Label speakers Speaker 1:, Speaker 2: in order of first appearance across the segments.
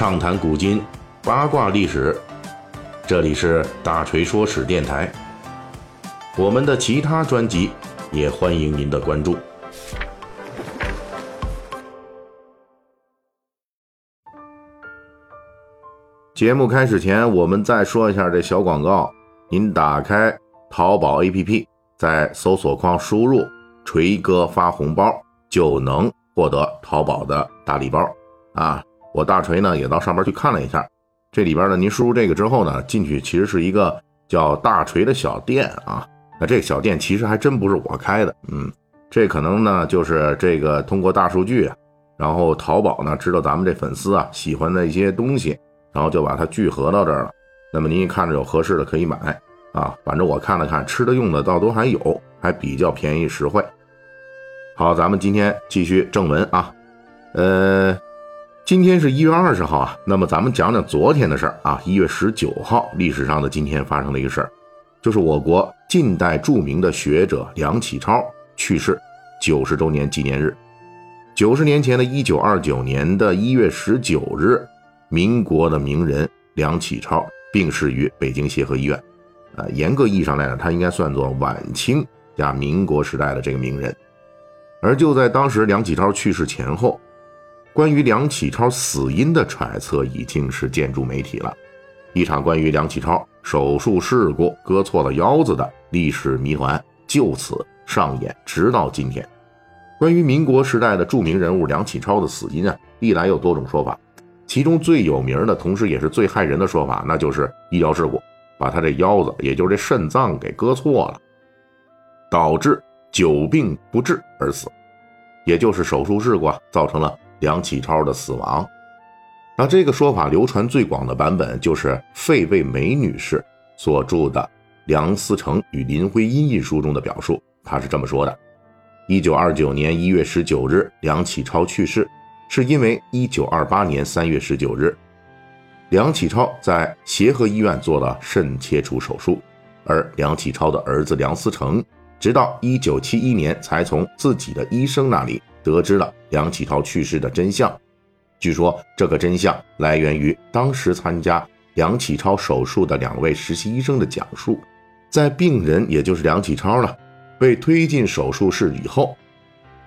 Speaker 1: 畅谈古今，八卦历史。这里是大锤说史电台。我们的其他专辑也欢迎您的关注。节目开始前，我们再说一下这小广告。您打开淘宝 APP，在搜索框输入“锤哥发红包”，就能获得淘宝的大礼包啊！我大锤呢也到上边去看了一下，这里边呢，您输入这个之后呢，进去其实是一个叫大锤的小店啊。那这个小店其实还真不是我开的，嗯，这可能呢就是这个通过大数据啊，然后淘宝呢知道咱们这粉丝啊喜欢的一些东西，然后就把它聚合到这儿了。那么您一看着有合适的可以买啊，反正我看了看，吃的用的倒都还有，还比较便宜实惠。好，咱们今天继续正文啊，呃。今天是一月二十号啊，那么咱们讲讲昨天的事儿啊。一月十九号，历史上的今天发生的一个事儿，就是我国近代著名的学者梁启超去世九十周年纪念日。九十年前的一九二九年的一月十九日，民国的名人梁启超病逝于北京协和医院。啊，严格意义上来讲，他应该算作晚清加民国时代的这个名人。而就在当时梁启超去世前后。关于梁启超死因的揣测已经是建筑媒体了，一场关于梁启超手术事故割错了腰子的历史谜团就此上演，直到今天。关于民国时代的著名人物梁启超的死因啊，历来有多种说法，其中最有名的，同时也是最害人的说法，那就是医疗事故把他这腰子，也就是这肾脏给割错了，导致久病不治而死，也就是手术事故啊，造成了。梁启超的死亡，那这个说法流传最广的版本就是费慰梅女士所著的《梁思成与林徽因》一书中的表述。她是这么说的：一九二九年一月十九日，梁启超去世，是因为一九二八年三月十九日，梁启超在协和医院做了肾切除手术，而梁启超的儿子梁思成，直到一九七一年才从自己的医生那里。得知了梁启超去世的真相，据说这个真相来源于当时参加梁启超手术的两位实习医生的讲述。在病人，也就是梁启超了，被推进手术室以后，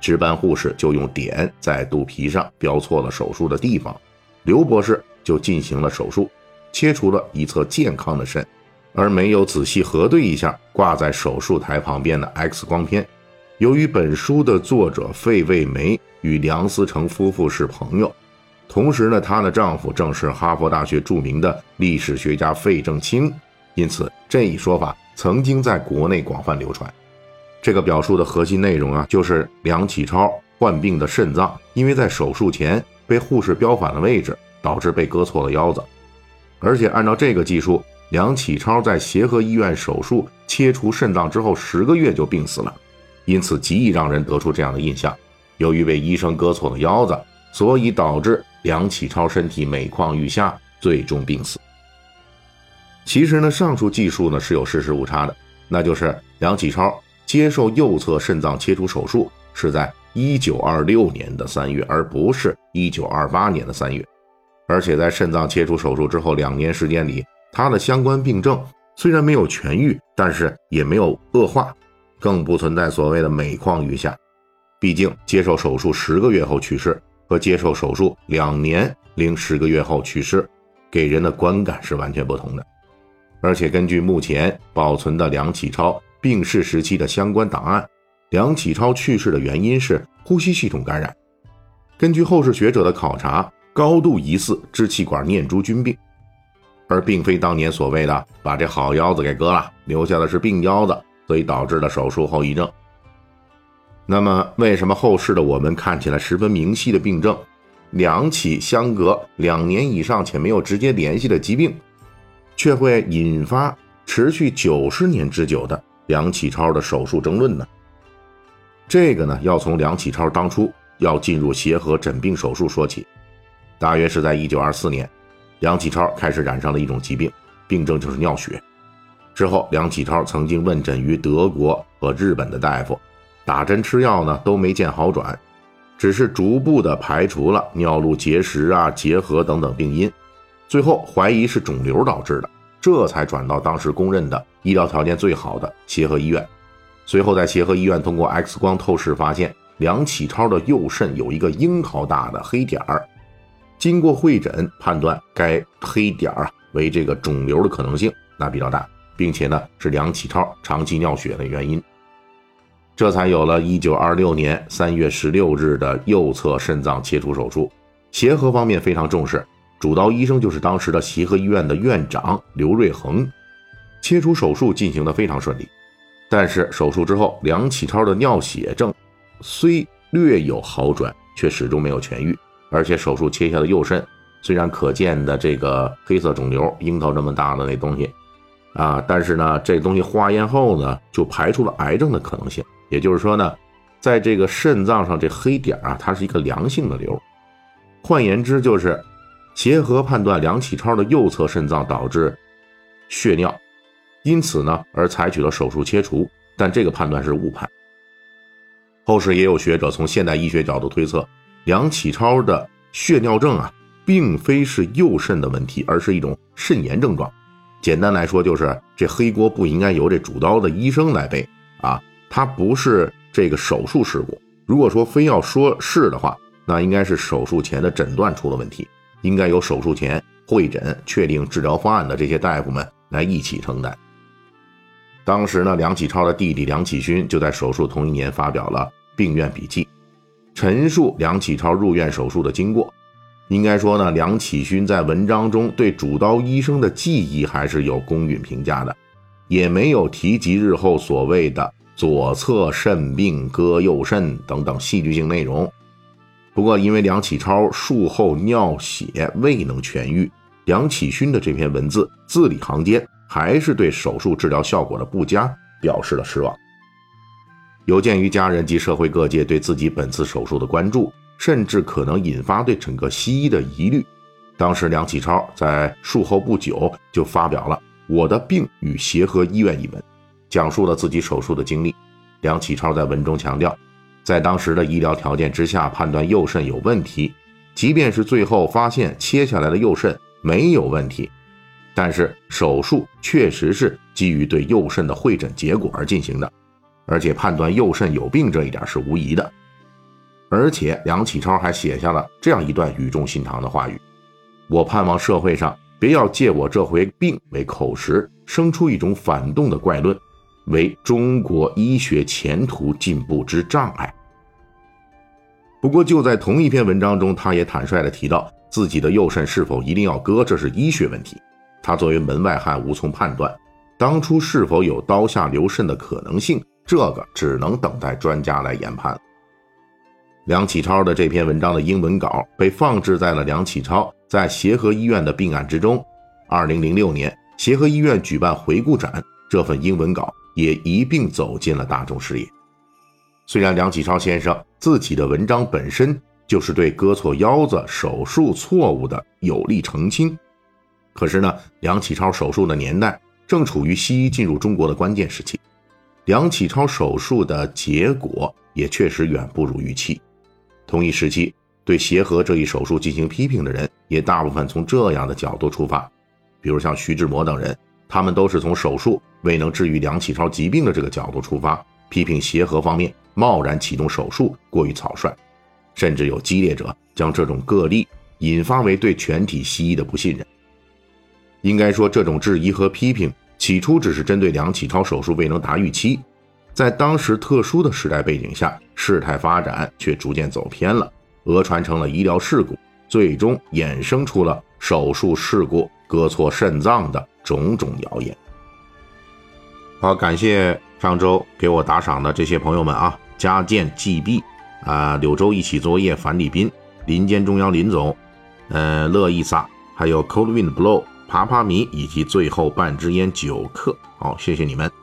Speaker 1: 值班护士就用点在肚皮上标错了手术的地方，刘博士就进行了手术，切除了一侧健康的肾，而没有仔细核对一下挂在手术台旁边的 X 光片。由于本书的作者费慰梅与梁思成夫妇是朋友，同时呢，她的丈夫正是哈佛大学著名的历史学家费正清，因此这一说法曾经在国内广泛流传。这个表述的核心内容啊，就是梁启超患病的肾脏，因为在手术前被护士标反了位置，导致被割错了腰子。而且按照这个技术，梁启超在协和医院手术切除肾脏之后十个月就病死了。因此，极易让人得出这样的印象：由于被医生割错了腰子，所以导致梁启超身体每况愈下，最终病死。其实呢，上述技术呢是有事实误差的，那就是梁启超接受右侧肾脏切除手术是在1926年的3月，而不是1928年的3月。而且在肾脏切除手术之后两年时间里，他的相关病症虽然没有痊愈，但是也没有恶化。更不存在所谓的每况愈下，毕竟接受手术十个月后去世和接受手术两年零十个月后去世，给人的观感是完全不同的。而且根据目前保存的梁启超病逝时期的相关档案，梁启超去世的原因是呼吸系统感染。根据后世学者的考察，高度疑似支气管念珠菌病，而并非当年所谓的把这好腰子给割了，留下的是病腰子。所以导致了手术后遗症。那么，为什么后世的我们看起来十分明晰的病症，两起相隔两年以上且没有直接联系的疾病，却会引发持续九十年之久的梁启超的手术争论呢？这个呢，要从梁启超当初要进入协和诊病手术说起。大约是在一九二四年，梁启超开始染上了一种疾病，病症就是尿血。之后，梁启超曾经问诊于德国和日本的大夫，打针吃药呢都没见好转。只是逐步的排除了尿路结石啊、结核等等病因，最后怀疑是肿瘤导致的，这才转到当时公认的医疗条件最好的协和医院。随后在协和医院通过 X 光透视发现，梁启超的右肾有一个樱桃大的黑点儿。经过会诊判断，该黑点儿啊为这个肿瘤的可能性那比较大，并且呢是梁启超长期尿血的原因。这才有了1926年3月16日的右侧肾脏切除手术。协和方面非常重视，主刀医生就是当时的协和医院的院长刘瑞恒。切除手术进行的非常顺利，但是手术之后，梁启超的尿血症虽略有好转，却始终没有痊愈。而且手术切下的右肾，虽然可见的这个黑色肿瘤，樱桃这么大的那东西，啊，但是呢，这东西化验后呢，就排除了癌症的可能性。也就是说呢，在这个肾脏上这黑点啊，它是一个良性的瘤。换言之，就是协和判断梁启超的右侧肾脏导致血尿，因此呢，而采取了手术切除。但这个判断是误判。后世也有学者从现代医学角度推测。梁启超的血尿症啊，并非是右肾的问题，而是一种肾炎症状。简单来说，就是这黑锅不应该由这主刀的医生来背啊，它不是这个手术事故。如果说非要说是的话，那应该是手术前的诊断出了问题，应该由手术前会诊确定治疗方案的这些大夫们来一起承担。当时呢，梁启超的弟弟梁启勋就在手术同一年发表了病院笔记。陈述梁启超入院手术的经过，应该说呢，梁启勋在文章中对主刀医生的技艺还是有公允评价的，也没有提及日后所谓的左侧肾病割右肾等等戏剧性内容。不过，因为梁启超术后尿血未能痊愈，梁启勋的这篇文字字里行间还是对手术治疗效果的不佳表示了失望。有鉴于家人及社会各界对自己本次手术的关注，甚至可能引发对整个西医的疑虑，当时梁启超在术后不久就发表了《我的病与协和医院》一文，讲述了自己手术的经历。梁启超在文中强调，在当时的医疗条件之下，判断右肾有问题，即便是最后发现切下来的右肾没有问题，但是手术确实是基于对右肾的会诊结果而进行的。而且判断右肾有病这一点是无疑的，而且梁启超还写下了这样一段语重心长的话语：“我盼望社会上别要借我这回病为口实，生出一种反动的怪论，为中国医学前途进步之障碍。”不过就在同一篇文章中，他也坦率地提到自己的右肾是否一定要割，这是医学问题，他作为门外汉无从判断，当初是否有刀下留肾的可能性。这个只能等待专家来研判了。梁启超的这篇文章的英文稿被放置在了梁启超在协和医院的病案之中。二零零六年，协和医院举办回顾展，这份英文稿也一并走进了大众视野。虽然梁启超先生自己的文章本身就是对割错腰子手术错误的有力澄清，可是呢，梁启超手术的年代正处于西医进入中国的关键时期。梁启超手术的结果也确实远不如预期。同一时期，对协和这一手术进行批评的人，也大部分从这样的角度出发，比如像徐志摩等人，他们都是从手术未能治愈梁启超疾病的这个角度出发，批评协和方面贸然启动手术过于草率，甚至有激烈者将这种个例引发为对全体西医的不信任。应该说，这种质疑和批评。起初只是针对梁启超手术未能达预期，在当时特殊的时代背景下，事态发展却逐渐走偏了，讹传成了医疗事故，最终衍生出了手术事故割错肾脏的种种谣言。好，感谢上周给我打赏的这些朋友们啊，加建 GB 啊，柳州一起作业樊立斌，林间中央林总，呃，乐意萨，还有 Cold Wind Blow。爬爬迷以及最后半支烟九克，好，谢谢你们。